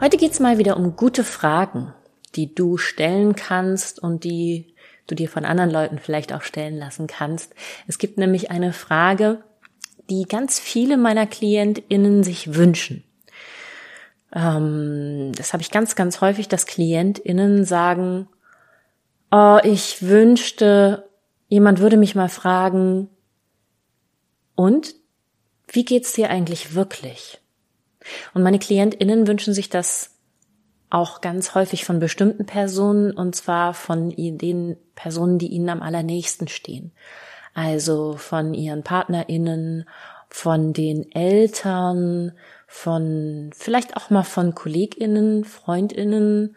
Heute geht's mal wieder um gute Fragen, die du stellen kannst und die du dir von anderen Leuten vielleicht auch stellen lassen kannst. Es gibt nämlich eine Frage, die ganz viele meiner KlientInnen sich wünschen. Ähm, das habe ich ganz, ganz häufig, dass KlientInnen sagen, oh, ich wünschte, jemand würde mich mal fragen, und wie geht's dir eigentlich wirklich? Und meine KlientInnen wünschen sich das auch ganz häufig von bestimmten Personen und zwar von den Personen, die ihnen am allernächsten stehen. Also von ihren PartnerInnen, von den Eltern, von vielleicht auch mal von KollegInnen, FreundInnen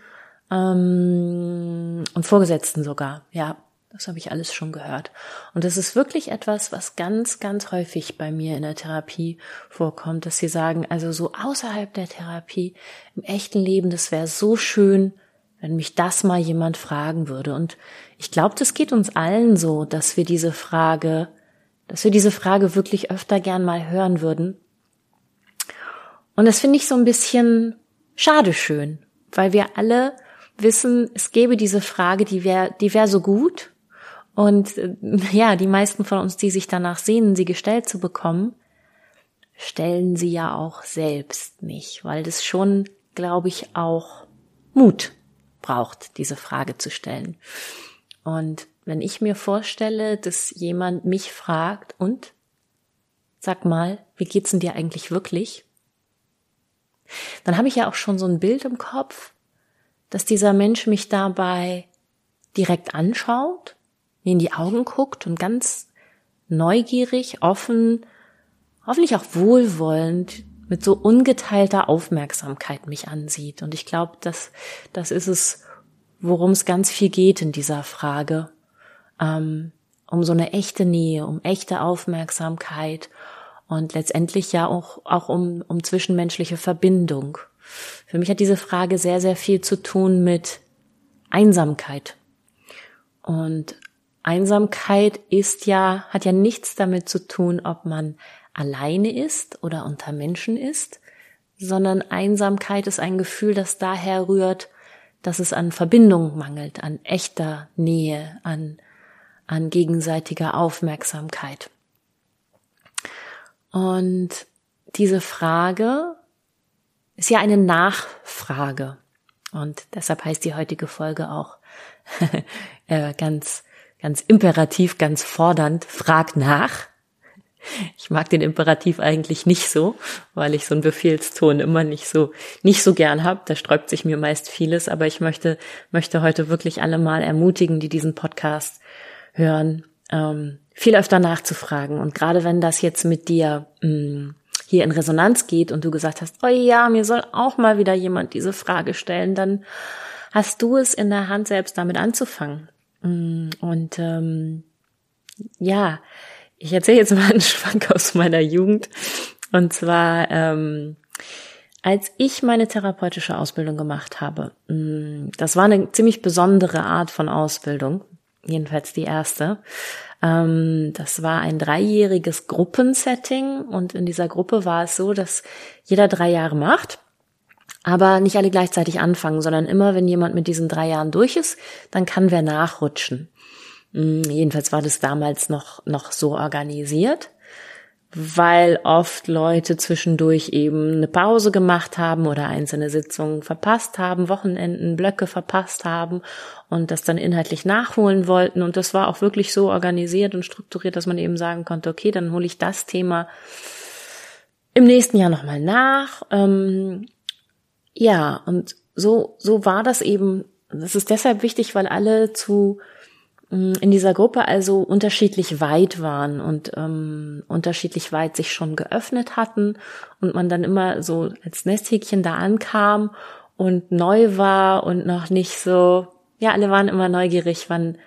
ähm, und Vorgesetzten sogar. Ja, das habe ich alles schon gehört. Und das ist wirklich etwas, was ganz, ganz häufig bei mir in der Therapie vorkommt, dass sie sagen, also so außerhalb der Therapie, im echten Leben, das wäre so schön, wenn mich das mal jemand fragen würde. Und ich glaube, das geht uns allen so, dass wir diese Frage, dass wir diese Frage wirklich öfter gern mal hören würden. Und das finde ich so ein bisschen schade schön, weil wir alle wissen, es gäbe diese Frage, die wäre, die wäre so gut und äh, ja, die meisten von uns, die sich danach sehnen, sie gestellt zu bekommen, stellen sie ja auch selbst nicht, weil das schon, glaube ich, auch Mut braucht, diese Frage zu stellen. Und wenn ich mir vorstelle, dass jemand mich fragt, und sag mal, wie geht's denn dir eigentlich wirklich? Dann habe ich ja auch schon so ein Bild im Kopf, dass dieser Mensch mich dabei direkt anschaut mir in die Augen guckt und ganz neugierig, offen, hoffentlich auch wohlwollend, mit so ungeteilter Aufmerksamkeit mich ansieht. Und ich glaube, dass das ist es, worum es ganz viel geht in dieser Frage. Ähm, um so eine echte Nähe, um echte Aufmerksamkeit und letztendlich ja auch, auch um, um zwischenmenschliche Verbindung. Für mich hat diese Frage sehr, sehr viel zu tun mit Einsamkeit. Und Einsamkeit ist ja, hat ja nichts damit zu tun, ob man alleine ist oder unter Menschen ist, sondern Einsamkeit ist ein Gefühl, das daher rührt, dass es an Verbindung mangelt, an echter Nähe, an, an gegenseitiger Aufmerksamkeit. Und diese Frage ist ja eine Nachfrage. Und deshalb heißt die heutige Folge auch äh, ganz ganz imperativ, ganz fordernd, frag nach. Ich mag den Imperativ eigentlich nicht so, weil ich so einen Befehlston immer nicht so nicht so gern habe. Da sträubt sich mir meist vieles, aber ich möchte möchte heute wirklich alle mal ermutigen, die diesen Podcast hören, ähm, viel öfter nachzufragen. Und gerade wenn das jetzt mit dir mh, mm, hier in Resonanz geht und du gesagt hast, oh ja, mir soll auch mal wieder jemand diese Frage stellen, dann hast du es in der Hand, selbst damit anzufangen. Mm, und ähm, ja, ich erzähle jetzt mal einen Schwank aus meiner Jugend. Und zwar, ähm, als ich meine therapeutische Ausbildung gemacht habe, mm, das war eine ziemlich besondere Art von Ausbildung, jedenfalls die erste. Ähm, das war ein dreijähriges Gruppensetting und in dieser Gruppe war es so, dass jeder drei Jahre macht aber nicht alle gleichzeitig anfangen, sondern immer, wenn jemand mit diesen drei Jahren durch ist, dann kann wer nachrutschen. Hm, jedenfalls war das damals noch, noch so organisiert, weil oft Leute zwischendurch eben eine Pause gemacht haben oder einzelne Sitzungen verpasst haben, Wochenenden, Blöcke verpasst haben und das dann inhaltlich nachholen wollten. Und das war auch wirklich so organisiert und strukturiert, dass man eben sagen konnte, okay, dann hole ich das Thema im nächsten Jahr nochmal nach. Ähm, ja, und so, so war das eben. Das ist deshalb wichtig, weil alle zu mm, in dieser Gruppe also unterschiedlich weit waren und ähm, unterschiedlich weit sich schon geöffnet hatten und man dann immer so als Nesthäkchen da ankam und neu war und noch nicht so, ja, alle waren immer neugierig, wann,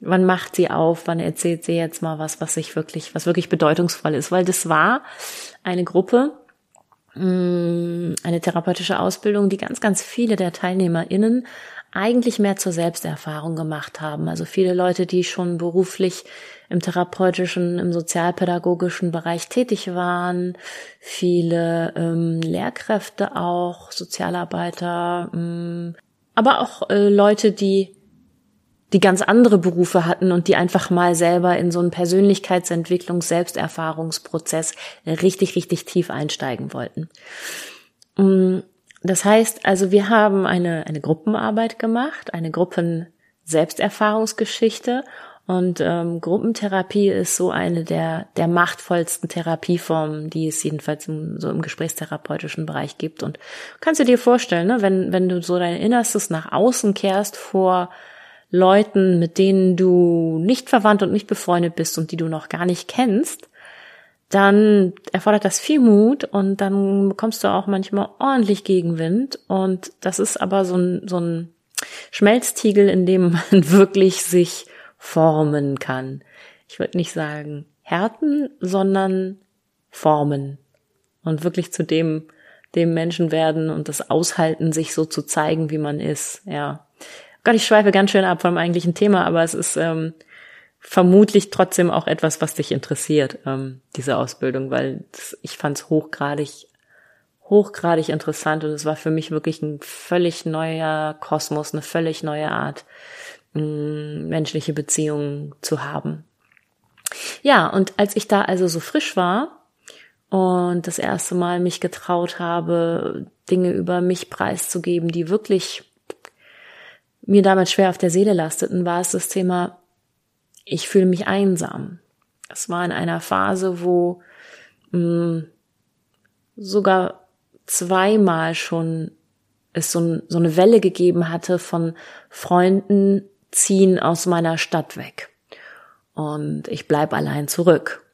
wann macht sie auf, wann erzählt sie jetzt mal was, was sich wirklich, was wirklich bedeutungsvoll ist, weil das war eine Gruppe, eine therapeutische Ausbildung, die ganz, ganz viele der TeilnehmerInnen eigentlich mehr zur Selbsterfahrung gemacht haben. Also viele Leute, die schon beruflich im therapeutischen, im sozialpädagogischen Bereich tätig waren, viele ähm, Lehrkräfte auch, Sozialarbeiter, ähm, aber auch äh, Leute, die die ganz andere Berufe hatten und die einfach mal selber in so einen Persönlichkeitsentwicklungs-, Selbsterfahrungsprozess richtig, richtig tief einsteigen wollten. Mm, das heißt, also wir haben eine, eine Gruppenarbeit gemacht, eine Gruppen-Selbsterfahrungsgeschichte und ähm, Gruppentherapie ist so eine der, der machtvollsten Therapieformen, die es jedenfalls im, so im gesprächstherapeutischen Bereich gibt. Und kannst du dir vorstellen, ne, wenn, wenn du so dein Innerstes nach außen kehrst vor Leuten, mit denen du nicht verwandt und nicht befreundet bist und die du noch gar nicht kennst, dann erfordert das viel Mut und dann bekommst du auch manchmal ordentlich Gegenwind. Und das ist aber so ein, so ein Schmelztiegel, in dem man wirklich sich formen kann. Ich würde nicht sagen härten, sondern formen und wirklich zu dem, dem Menschen werden und das aushalten, sich so zu zeigen, wie man ist. Ja. Gott, ich schweife ganz schön ab vom eigentlichen Thema, aber es ist ähm, vermutlich trotzdem auch etwas, was dich interessiert, ähm, diese Ausbildung, weil das, ich fand es hochgradig, hochgradig interessant und es war für mich wirklich ein völlig neuer Kosmos, eine völlig neue Art, mh, menschliche Beziehungen zu haben. Ja, und als ich da also so frisch war und das erste Mal mich getraut habe, Dinge über mich preiszugeben, die wirklich mir damals schwer auf der Seele lasteten, war es das Thema ich fühle mich einsam. Es war in einer Phase, wo mh, mm, sogar zweimal schon es so, so eine Welle gegeben hatte von Freunden ziehen aus meiner Stadt weg. Und ich bleib allein zurück.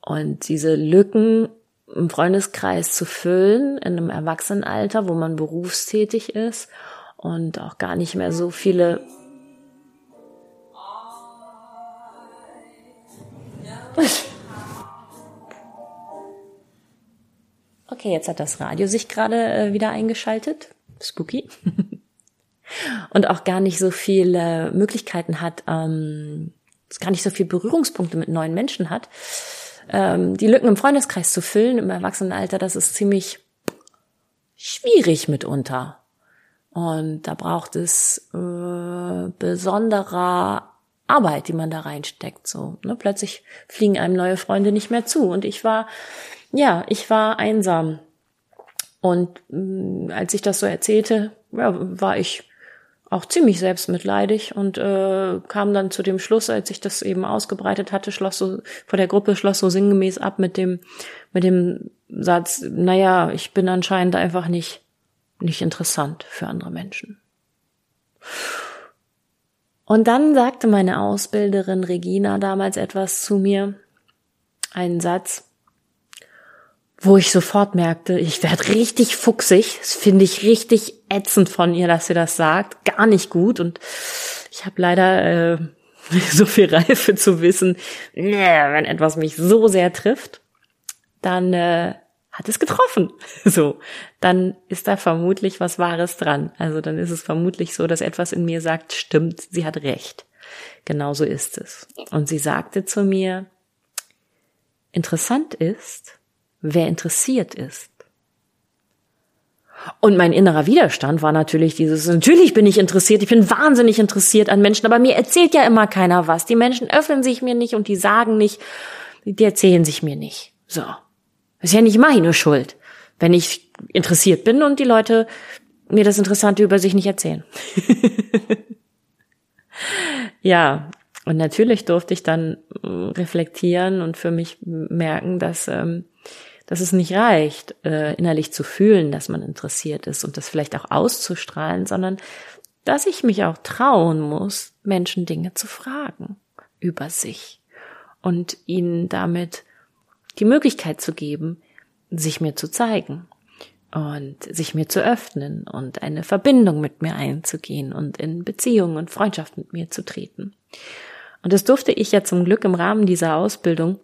Und diese Lücken im Freundeskreis zu füllen in einem Erwachsenenalter, wo man berufstätig ist und auch gar nicht mehr so viele Okay, jetzt hat das Radio sich gerade äh, wieder eingeschaltet. Spooky. Und auch gar nicht so viele Möglichkeiten hat, ähm, gar nicht so viele Berührungspunkte mit neuen Menschen hat. Ähm, die Lücken im Freundeskreis zu füllen im Erwachsenenalter, das ist ziemlich schwierig mitunter. Und da braucht es äh, besonderer Arbeit, die man da reinsteckt. So, ne? Plötzlich fliegen einem neue Freunde nicht mehr zu. Und ich war, ja, ich war einsam. Und mh, mm, als ich das so erzählte, ja, war ich auch ziemlich selbstmitleidig und äh, kam dann zu dem Schluss, als ich das eben ausgebreitet hatte, schloss so vor der Gruppe schloss so sinngemäß ab mit dem mit dem Satz, naja, ich bin anscheinend einfach nicht nicht interessant für andere Menschen. Und dann sagte meine Ausbilderin Regina damals etwas zu mir, einen Satz, wo ich sofort merkte, ich werde richtig fuchsig. Das finde ich richtig ätzend von ihr, dass sie das sagt. Gar nicht gut. Und ich habe leider äh, so viel Reife zu wissen, wenn etwas mich so sehr trifft, dann äh, hat es getroffen. So, dann ist da vermutlich was Wahres dran. Also dann ist es vermutlich so, dass etwas in mir sagt, stimmt, sie hat recht. Genauso ist es. Und sie sagte zu mir, interessant ist, wer interessiert ist. Und mein innerer Widerstand war natürlich dieses, natürlich bin ich interessiert, ich bin wahnsinnig interessiert an Menschen, aber mir erzählt ja immer keiner was. Die Menschen öffnen sich mir nicht und die sagen nicht, die erzählen sich mir nicht. So. Das ist ja nicht meine Schuld, wenn ich interessiert bin und die Leute mir das Interessante über sich nicht erzählen. ja, und natürlich durfte ich dann äh, reflektieren und für mich merken, dass, ähm, dass es nicht reicht, äh, innerlich zu fühlen, dass man interessiert ist und das vielleicht auch auszustrahlen, sondern dass ich mich auch trauen muss, Menschen Dinge zu fragen über sich und ihnen damit die Möglichkeit zu geben, sich mir zu zeigen und sich mir zu öffnen und eine Verbindung mit mir einzugehen und in Beziehungen und Freundschaft mit mir zu treten. Und das durfte ich ja zum Glück im Rahmen dieser Ausbildung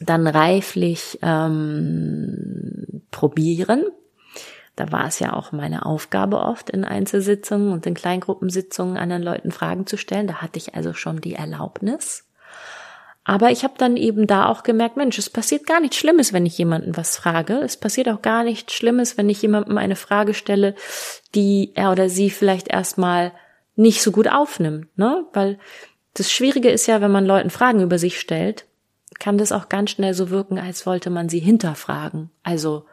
dann reiflich ähm, probieren. Da war es ja auch meine Aufgabe oft in Einzelsitzungen und in Kleingruppensitzungen anderen Leuten Fragen zu stellen. Da hatte ich also schon die Erlaubnis. Aber ich habe dann eben da auch gemerkt, Mensch, es passiert gar nichts Schlimmes, wenn ich jemanden was frage. Es passiert auch gar nichts Schlimmes, wenn ich jemandem eine Frage stelle, die er oder sie vielleicht erstmal nicht so gut aufnimmt, ne? Weil das Schwierige ist ja, wenn man Leuten Fragen über sich stellt, kann das auch ganz schnell so wirken, als wollte man sie hinterfragen. Also,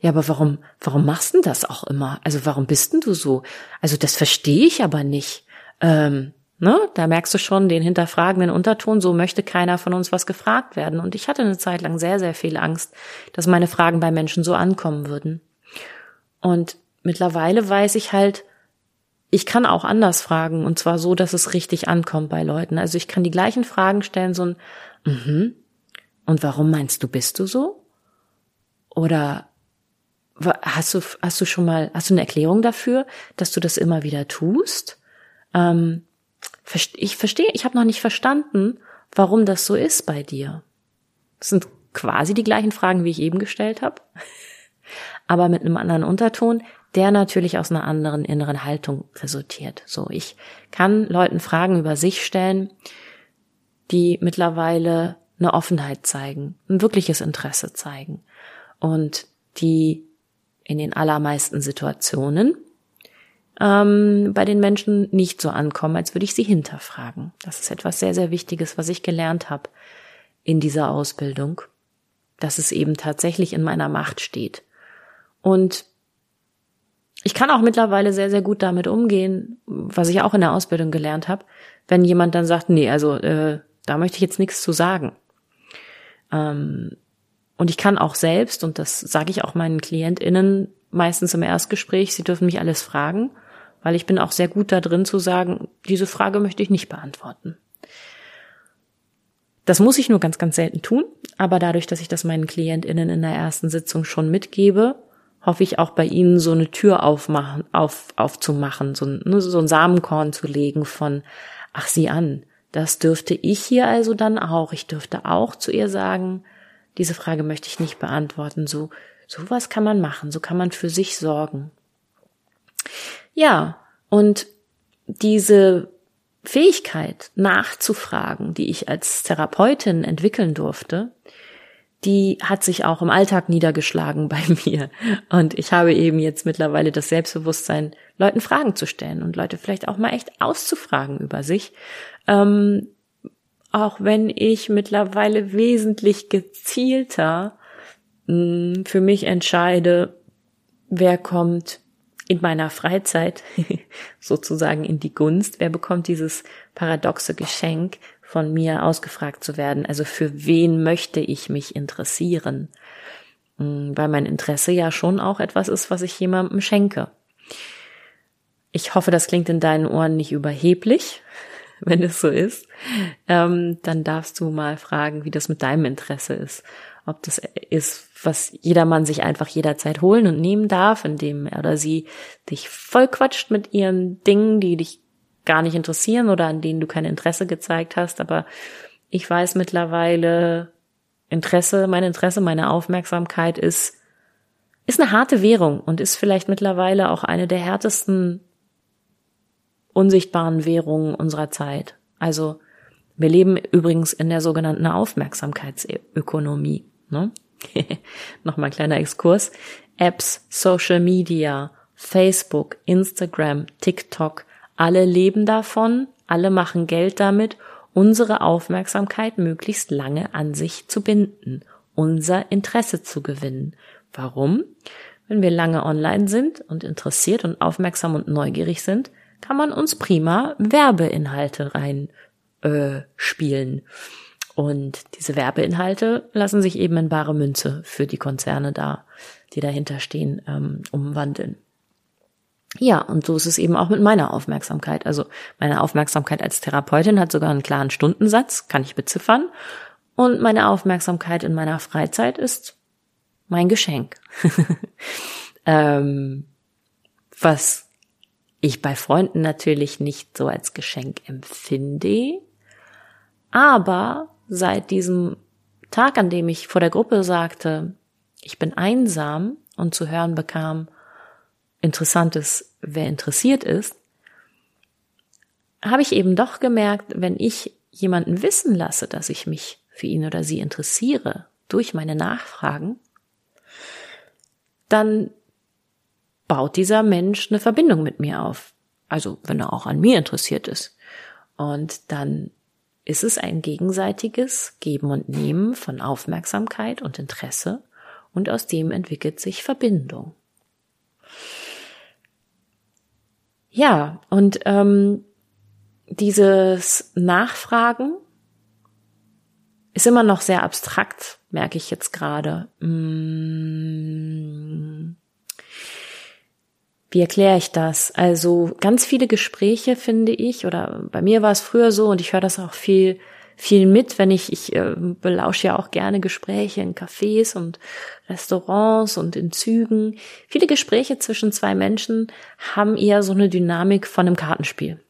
ja, aber warum, warum machst du das auch immer? Also, warum bist denn du so? Also, das verstehe ich aber nicht. Ähm, Ne? Da merkst du schon den hinterfragenden Unterton, so möchte keiner von uns was gefragt werden. Und ich hatte eine Zeit lang sehr, sehr viel Angst, dass meine Fragen bei Menschen so ankommen würden. Und mittlerweile weiß ich halt, ich kann auch anders fragen und zwar so, dass es richtig ankommt bei Leuten. Also ich kann die gleichen Fragen stellen, so ein, mhm. Und warum meinst du, bist du so? Oder hast du, hast du schon mal, hast du eine Erklärung dafür, dass du das immer wieder tust? Ähm, ich verstehe, ich habe noch nicht verstanden, warum das so ist bei dir. Das sind quasi die gleichen Fragen, wie ich eben gestellt habe, aber mit einem anderen Unterton, der natürlich aus einer anderen inneren Haltung resultiert. So, ich kann Leuten Fragen über sich stellen, die mittlerweile eine Offenheit zeigen, ein wirkliches Interesse zeigen und die in den allermeisten Situationen ähm, bei den Menschen nicht so ankommen, als würde ich sie hinterfragen. Das ist etwas sehr, sehr Wichtiges, was ich gelernt habe in dieser Ausbildung, dass es eben tatsächlich in meiner Macht steht. Und ich kann auch mittlerweile sehr, sehr gut damit umgehen, was ich auch in der Ausbildung gelernt habe, wenn jemand dann sagt, nee, also äh, da möchte ich jetzt nichts zu sagen. Ähm, und ich kann auch selbst, und das sage ich auch meinen KlientInnen meistens im Erstgespräch, sie dürfen mich alles fragen weil ich bin auch sehr gut da drin zu sagen, diese Frage möchte ich nicht beantworten. Das muss ich nur ganz, ganz selten tun, aber dadurch, dass ich das meinen KlientInnen in der ersten Sitzung schon mitgebe, hoffe ich auch bei ihnen so eine Tür aufmachen, auf, aufzumachen, so, ne, so ein Samenkorn zu legen von, ach sieh an, das dürfte ich hier also dann auch. Ich dürfte auch zu ihr sagen, diese Frage möchte ich nicht beantworten. So, sowas kann man machen, so kann man für sich sorgen. Ja, und diese Fähigkeit nachzufragen, die ich als Therapeutin entwickeln durfte, die hat sich auch im Alltag niedergeschlagen bei mir. Und ich habe eben jetzt mittlerweile das Selbstbewusstsein, Leuten Fragen zu stellen und Leute vielleicht auch mal echt auszufragen über sich. Ähm, auch wenn ich mittlerweile wesentlich gezielter mh, hm, für mich entscheide, wer kommt in meiner Freizeit sozusagen in die Gunst? Wer bekommt dieses paradoxe Geschenk, von mir ausgefragt zu werden? Also für wen möchte ich mich interessieren? Hm, weil mein Interesse ja schon auch etwas ist, was ich jemandem schenke. Ich hoffe, das klingt in deinen Ohren nicht überheblich. Wenn es so ist, ähm, dann darfst du mal fragen, wie das mit deinem Interesse ist ob das ist, was jedermann sich einfach jederzeit holen und nehmen darf, indem er oder sie dich vollquatscht mit ihren Dingen, die dich gar nicht interessieren oder an denen du kein Interesse gezeigt hast. Aber ich weiß mittlerweile, Interesse, mein Interesse, meine Aufmerksamkeit ist, ist eine harte Währung und ist vielleicht mittlerweile auch eine der härtesten unsichtbaren Währungen unserer Zeit. Also wir leben übrigens in der sogenannten Aufmerksamkeitsökonomie. Ne? Nochmal ein kleiner Exkurs. Apps, Social Media, Facebook, Instagram, TikTok, alle leben davon, alle machen Geld damit, unsere Aufmerksamkeit möglichst lange an sich zu binden, unser Interesse zu gewinnen. Warum? Wenn wir lange online sind und interessiert und aufmerksam und neugierig sind, kann man uns prima Werbeinhalte rein äh, spielen. Und diese Werbeinhalte lassen sich eben in bare Münze für die Konzerne da, die dahinter stehen, ähm, umwandeln. Ja, und so ist es eben auch mit meiner Aufmerksamkeit. Also meine Aufmerksamkeit als Therapeutin hat sogar einen klaren Stundensatz, kann ich beziffern. Und meine Aufmerksamkeit in meiner Freizeit ist mein Geschenk. ähm, was ich bei Freunden natürlich nicht so als Geschenk empfinde. Aber seit diesem Tag, an dem ich vor der Gruppe sagte, ich bin einsam und zu hören bekam, interessantes, wer interessiert ist, habe ich eben doch gemerkt, wenn ich jemanden wissen lasse, dass ich mich für ihn oder sie interessiere durch meine Nachfragen, dann baut dieser Mensch eine Verbindung mit mir auf. Also wenn er auch an mir interessiert ist. Und dann ist es ein gegenseitiges Geben und Nehmen von Aufmerksamkeit und Interesse und aus dem entwickelt sich Verbindung. Ja, und ähm, dieses Nachfragen ist immer noch sehr abstrakt, merke ich jetzt gerade. Hm. Wie erkläre ich das? Also ganz viele Gespräche finde ich, oder bei mir war es früher so und ich höre das auch viel, viel mit, wenn ich, ich äh, belausche ja auch gerne Gespräche in Cafés und Restaurants und in Zügen. Viele Gespräche zwischen zwei Menschen haben eher so eine Dynamik von einem Kartenspiel.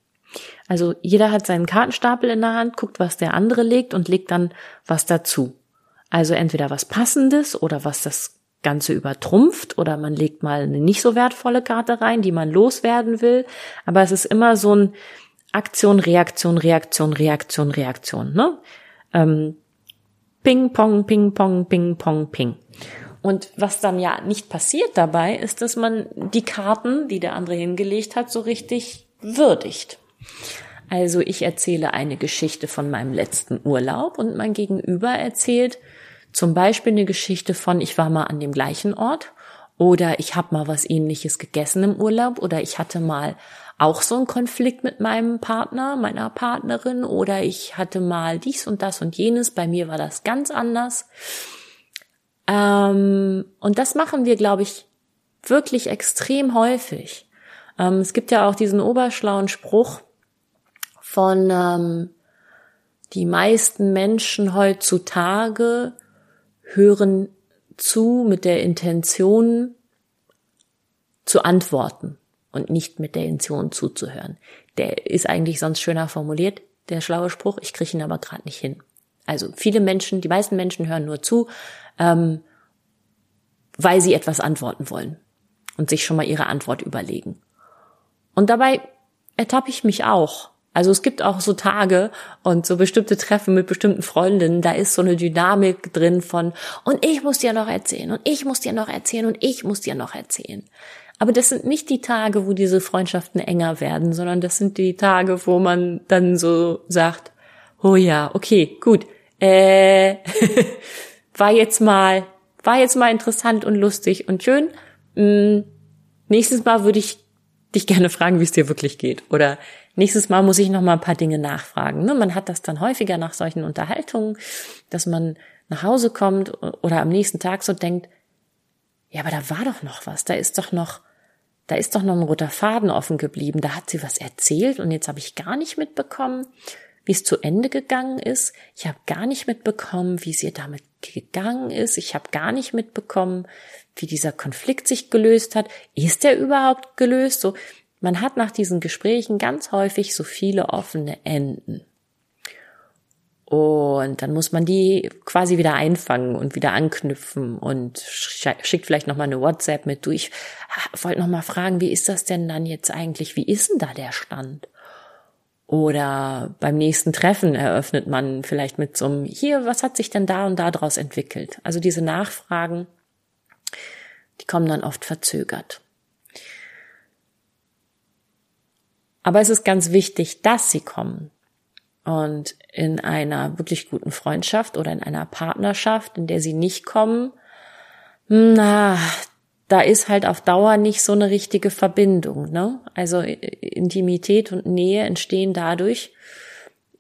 Also jeder hat seinen Kartenstapel in der Hand, guckt, was der andere legt und legt dann was dazu. Also entweder was Passendes oder was das Ganze übertrumpft oder man legt mal eine nicht so wertvolle Karte rein, die man loswerden will. Aber es ist immer so ein Aktion, Reaktion, Reaktion, Reaktion, Reaktion. Ne? Ähm, ping, pong, ping, pong, ping, pong, ping. Und was dann ja nicht passiert dabei, ist, dass man die Karten, die der andere hingelegt hat, so richtig würdigt. Also ich erzähle eine Geschichte von meinem letzten Urlaub und mein Gegenüber erzählt zum Beispiel eine Geschichte von, ich war mal an dem gleichen Ort oder ich habe mal was ähnliches gegessen im Urlaub oder ich hatte mal auch so einen Konflikt mit meinem Partner, meiner Partnerin oder ich hatte mal dies und das und jenes. Bei mir war das ganz anders. Ähm, und das machen wir, glaube ich, wirklich extrem häufig. Ähm, es gibt ja auch diesen oberschlauen Spruch von ähm, die meisten Menschen heutzutage hören zu mit der Intention zu antworten und nicht mit der Intention zuzuhören. Der ist eigentlich sonst schöner formuliert, der schlaue Spruch. Ich kriege ihn aber gerade nicht hin. Also viele Menschen, die meisten Menschen hören nur zu, ähm, weil sie etwas antworten wollen und sich schon mal ihre Antwort überlegen. Und dabei ertappe ich mich auch. Also es gibt auch so Tage und so bestimmte Treffen mit bestimmten Freundinnen, da ist so eine Dynamik drin von und ich muss dir noch erzählen und ich muss dir noch erzählen und ich muss dir noch erzählen. Aber das sind nicht die Tage, wo diese Freundschaften enger werden, sondern das sind die Tage, wo man dann so sagt, oh ja, okay, gut, äh, war jetzt mal, war jetzt mal interessant und lustig und schön. Hm, nächstes Mal würde ich dich gerne fragen, wie es dir wirklich geht. Oder nächstes Mal muss ich noch mal ein paar Dinge nachfragen. Ne? Man hat das dann häufiger nach solchen Unterhaltungen, dass man nach Hause kommt oder am nächsten Tag so denkt, ja, aber da war doch noch was, da ist doch noch, da ist doch noch ein roter Faden offen geblieben, da hat sie was erzählt und jetzt habe ich gar nicht mitbekommen, wie es zu Ende gegangen ist. Ich habe gar nicht mitbekommen, wie es ihr damit gegangen ist. Ich habe gar nicht mitbekommen, wie dieser Konflikt sich gelöst hat. Ist er überhaupt gelöst? So, man hat nach diesen Gesprächen ganz häufig so viele offene Enden. Und dann muss man die quasi wieder einfangen und wieder anknüpfen und schickt vielleicht nochmal eine WhatsApp mit. Du, ich wollte nochmal fragen, wie ist das denn dann jetzt eigentlich? Wie ist denn da der Stand? Oder beim nächsten Treffen eröffnet man vielleicht mit so einem, hier, was hat sich denn da und da draus entwickelt? Also diese Nachfragen, die kommen dann oft verzögert. Aber es ist ganz wichtig, dass sie kommen. Und in einer wirklich guten Freundschaft oder in einer Partnerschaft, in der sie nicht kommen, na, da ist halt auf Dauer nicht so eine richtige Verbindung. Ne? Also Intimität und Nähe entstehen dadurch,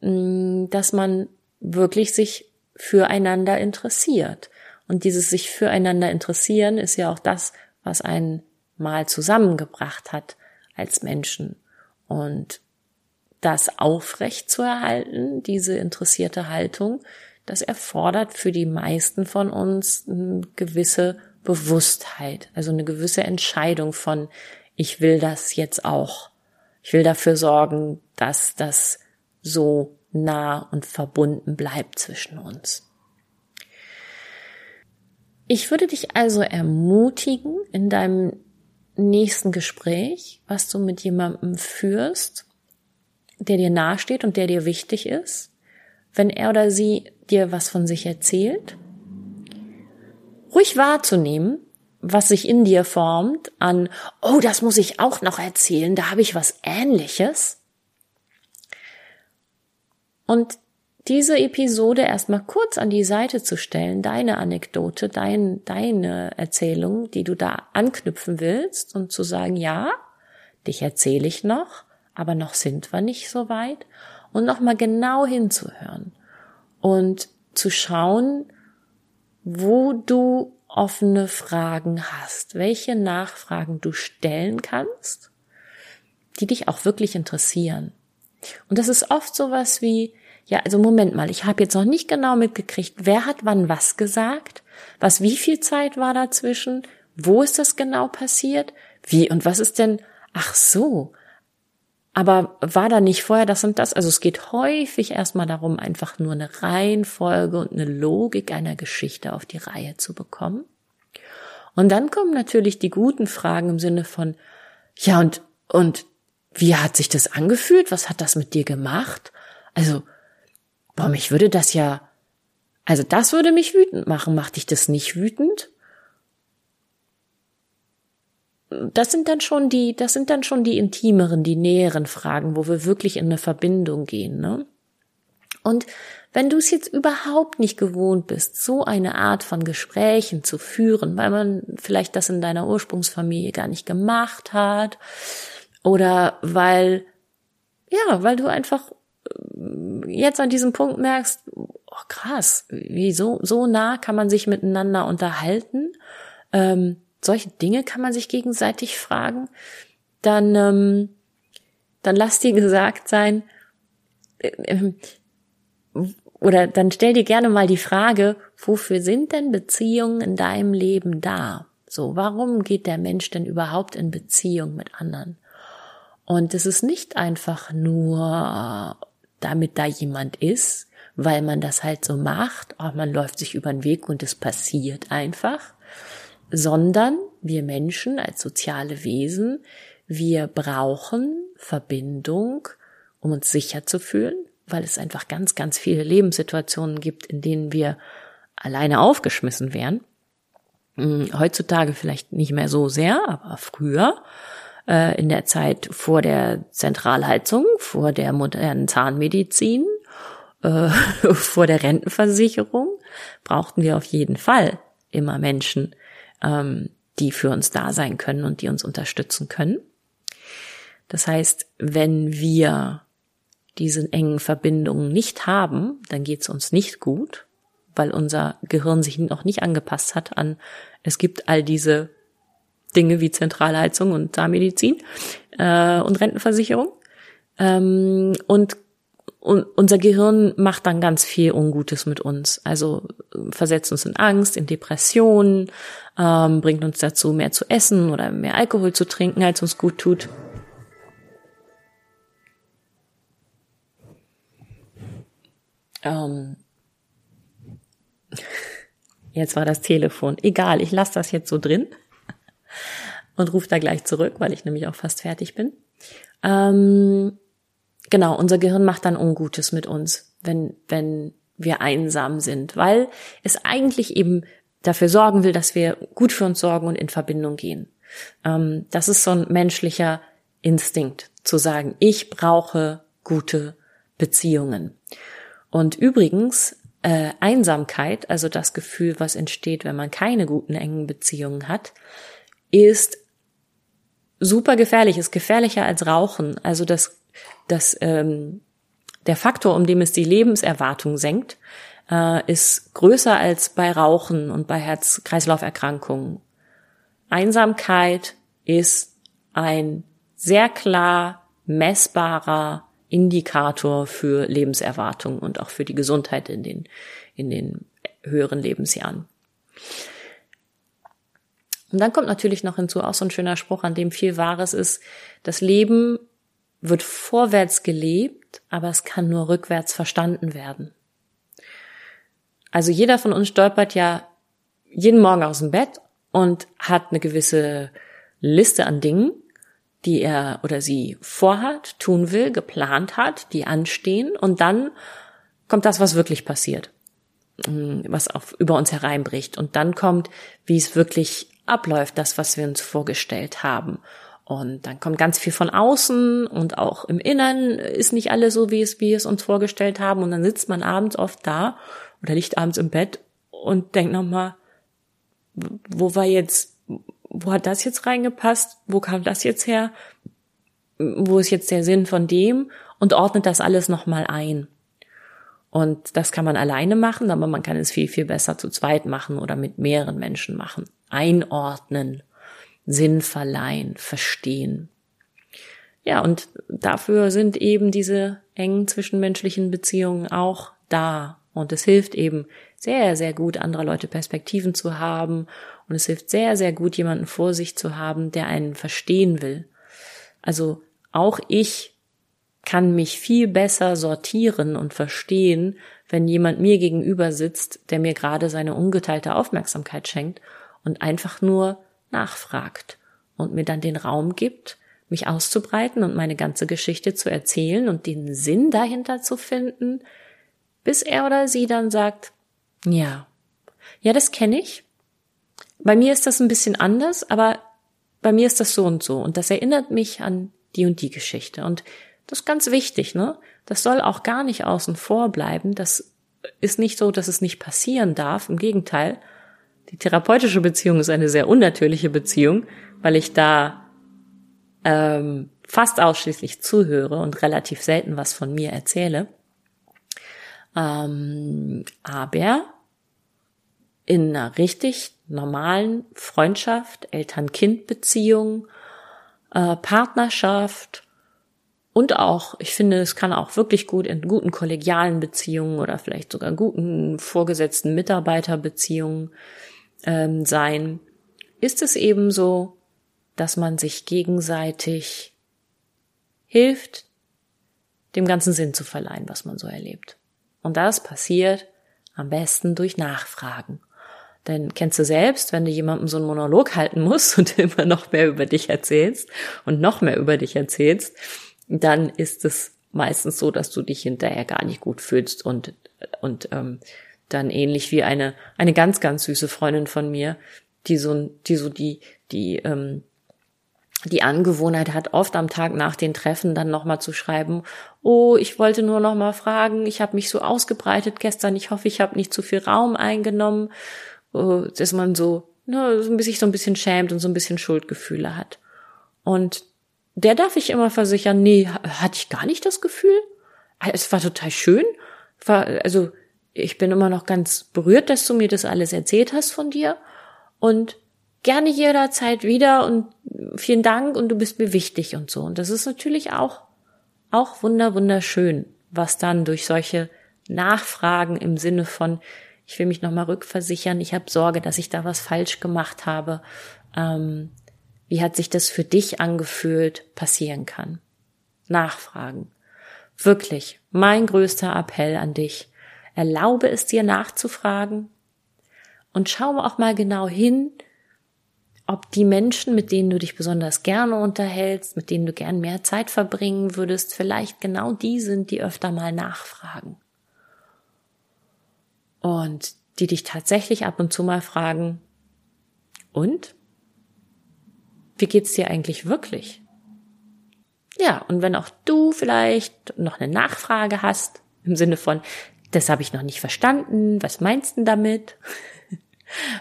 dass man wirklich sich füreinander interessiert. Und dieses sich füreinander interessieren ist ja auch das, was einen mal zusammengebracht hat als Menschen. Und das aufrecht zu erhalten, diese interessierte Haltung, das erfordert für die meisten von uns eine gewisse Bewusstheit, also eine gewisse Entscheidung von, ich will das jetzt auch. Ich will dafür sorgen, dass das so nah und verbunden bleibt zwischen uns. Ich würde dich also ermutigen, in deinem nächsten Gespräch, was du mit jemandem führst, der dir nahesteht und der dir wichtig ist, wenn er oder sie dir was von sich erzählt, ruhig wahrzunehmen, was sich in dir formt an, oh, das muss ich auch noch erzählen, da habe ich was Ähnliches. Und diese Episode erstmal kurz an die Seite zu stellen, deine Anekdote, dein, deine Erzählung, die du da anknüpfen willst und zu sagen, ja, dich erzähle ich noch, aber noch sind wir nicht so weit und nochmal genau hinzuhören und zu schauen, wo du offene Fragen hast, welche Nachfragen du stellen kannst, die dich auch wirklich interessieren. Und das ist oft sowas wie, ja, also Moment mal, ich habe jetzt noch nicht genau mitgekriegt, wer hat wann was gesagt, was wie viel Zeit war dazwischen, wo ist das genau passiert, wie und was ist denn, ach so, aber war da nicht vorher das und das? Also es geht häufig erstmal darum, einfach nur eine Reihenfolge und eine Logik einer Geschichte auf die Reihe zu bekommen. Und dann kommen natürlich die guten Fragen im Sinne von, ja, und, und wie hat sich das angefühlt? Was hat das mit dir gemacht? Also, boah, mich würde das ja, also das würde mich wütend machen. Macht dich das nicht wütend? das sind dann schon die, das sind dann schon die intimeren, die näheren Fragen, wo wir wirklich in eine Verbindung gehen, ne? Und wenn du es jetzt überhaupt nicht gewohnt bist, so eine Art von Gesprächen zu führen, weil man vielleicht das in deiner Ursprungsfamilie gar nicht gemacht hat, oder weil, ja, weil du einfach jetzt an diesem Punkt merkst, oh krass, wie so, so nah kann man sich miteinander unterhalten, ähm, solche Dinge kann man sich gegenseitig fragen, dann, ähm, dann lass dir gesagt sein, äh, äh, oder dann stell dir gerne mal die Frage, wofür sind denn Beziehungen in deinem Leben da? So, warum geht der Mensch denn überhaupt in Beziehung mit anderen? Und es ist nicht einfach nur, damit da jemand ist, weil man das halt so macht, oh, man läuft sich über den Weg und es passiert einfach, sondern wir Menschen als soziale Wesen, wir brauchen Verbindung, um uns sicher zu fühlen, weil es einfach ganz, ganz viele Lebenssituationen gibt, in denen wir alleine aufgeschmissen wären. Hm, heutzutage vielleicht nicht mehr so sehr, aber früher, äh, in der Zeit vor der Zentralheizung, vor der modernen Zahnmedizin, äh, vor der Rentenversicherung, brauchten wir auf jeden Fall immer Menschen, ähm, die für uns da sein können und die uns unterstützen können. Das heißt, wenn wir diese engen Verbindungen nicht haben, dann geht es uns nicht gut, weil unser Gehirn sich noch nicht angepasst hat an, es gibt all diese Dinge wie Zentralheizung und Zahnmedizin äh, und Rentenversicherung. Ähm, und und unser Gehirn macht dann ganz viel Ungutes mit uns. Also äh, versetzt uns in Angst, in Depressionen, ähm, bringt uns dazu, mehr zu essen oder mehr Alkohol zu trinken, als uns gut tut. Ähm, jetzt war das Telefon. Egal, ich lasse das jetzt so drin und rufe da gleich zurück, weil ich nämlich auch fast fertig bin. Ähm, genau, unser Gehirn macht dann Ungutes mit uns, wenn, wenn wir einsam sind, weil es eigentlich eben dafür sorgen will, dass wir gut für uns sorgen und in Verbindung gehen. Ähm, das ist so ein menschlicher Instinkt, zu sagen, ich brauche gute Beziehungen. Und übrigens, äh, Einsamkeit, also das Gefühl, was entsteht, wenn man keine guten engen Beziehungen hat, ist super gefährlich, ist gefährlicher als Rauchen. Also das dass ähm, der Faktor, um dem es die Lebenserwartung senkt, äh, ist größer als bei Rauchen und bei Herz-Kreislauf-Erkrankungen. Einsamkeit ist ein sehr klar messbarer Indikator für Lebenserwartung und auch für die Gesundheit in den, in den höheren Lebensjahren. Und dann kommt natürlich noch hinzu auch so ein schöner Spruch, an dem viel Wahres ist. Das Leben wird vorwärts gelebt, aber es kann nur rückwärts verstanden werden. Also jeder von uns stolpert ja jeden Morgen aus dem Bett und hat eine gewisse Liste an Dingen, die er oder sie vorhat, tun will, geplant hat, die anstehen und dann kommt das, was wirklich passiert, mm, was auf, über uns hereinbricht und dann kommt, wie es wirklich abläuft, das, was wir uns vorgestellt haben. Und dann kommt ganz viel von außen und auch im Innern ist nicht alles so, wie es, wie es uns vorgestellt haben. Und dann sitzt man abends oft da oder liegt abends im Bett und denkt nochmal, wo war jetzt, wo hat das jetzt reingepasst? Wo kam das jetzt her? Wo ist jetzt der Sinn von dem? Und ordnet das alles nochmal ein. Und das kann man alleine machen, aber man kann es viel, viel besser zu zweit machen oder mit mehreren Menschen machen. Einordnen, Sinn verleihen, verstehen. Ja, und dafür sind eben diese engen zwischenmenschlichen Beziehungen auch da. Und es hilft eben sehr, sehr gut, andere Leute Perspektiven zu haben. Und es hilft sehr, sehr gut, jemanden vor sich zu haben, der einen verstehen will. Also auch ich kann mich viel besser sortieren und verstehen, wenn jemand mir gegenüber sitzt, der mir gerade seine ungeteilte Aufmerksamkeit schenkt und einfach nur nachfragt und mir dann den Raum gibt, mich auszubreiten und meine ganze Geschichte zu erzählen und den Sinn dahinter zu finden, bis er oder sie dann sagt, ja, ja, das kenne ich. Bei mir ist das ein bisschen anders, aber bei mir ist das so und so und das erinnert mich an die und die Geschichte und das ist ganz wichtig, ne? Das soll auch gar nicht außen vor bleiben. Das ist nicht so, dass es nicht passieren darf. Im Gegenteil. Die therapeutische Beziehung ist eine sehr unnatürliche Beziehung, weil ich da ähm, fast ausschließlich zuhöre und relativ selten was von mir erzähle. Ähm, aber in einer richtig normalen Freundschaft, Eltern-Kind-Beziehung, äh, Partnerschaft, und auch, ich finde, es kann auch wirklich gut in guten kollegialen Beziehungen oder vielleicht sogar guten vorgesetzten Mitarbeiterbeziehungen ähm, sein, ist es eben so, dass man sich gegenseitig hilft, dem ganzen Sinn zu verleihen, was man so erlebt. Und das passiert am besten durch Nachfragen. Denn kennst du selbst, wenn du jemandem so einen Monolog halten musst und immer noch mehr über dich erzählst und noch mehr über dich erzählst, dann ist es meistens so, dass du dich hinterher gar nicht gut fühlst und und ähm, dann ähnlich wie eine eine ganz ganz süße Freundin von mir, die so die so die die ähm, die Angewohnheit hat, oft am Tag nach den Treffen dann nochmal zu schreiben, oh, ich wollte nur nochmal fragen, ich habe mich so ausgebreitet gestern, ich hoffe, ich habe nicht zu viel Raum eingenommen, oh, dass man so, ne, sich so ein bisschen schämt und so ein bisschen Schuldgefühle hat. Und der darf ich immer versichern, nee, hatte ich gar nicht das Gefühl. Es war total schön. War, also ich bin immer noch ganz berührt, dass du mir das alles erzählt hast von dir. Und gerne jederzeit wieder und vielen Dank und du bist mir wichtig und so. Und das ist natürlich auch, auch wunder, wunderschön, was dann durch solche Nachfragen im Sinne von, ich will mich nochmal rückversichern, ich habe Sorge, dass ich da was falsch gemacht habe, ähm, wie hat sich das für dich angefühlt, passieren kann. Nachfragen. Wirklich, mein größter Appell an dich. Erlaube es dir nachzufragen und schau auch mal genau hin, ob die Menschen, mit denen du dich besonders gerne unterhältst, mit denen du gern mehr Zeit verbringen würdest, vielleicht genau die sind, die öfter mal nachfragen. Und die dich tatsächlich ab und zu mal fragen, und? wie geht's dir eigentlich wirklich? Ja, und wenn auch du vielleicht noch eine Nachfrage hast, im Sinne von, das habe ich noch nicht verstanden, was meinst du damit?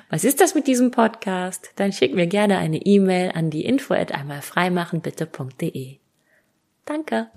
Was ist das mit diesem Podcast? Dann schick mir gerne eine E-Mail an die info at einmalfreimachenbitte.de. Danke.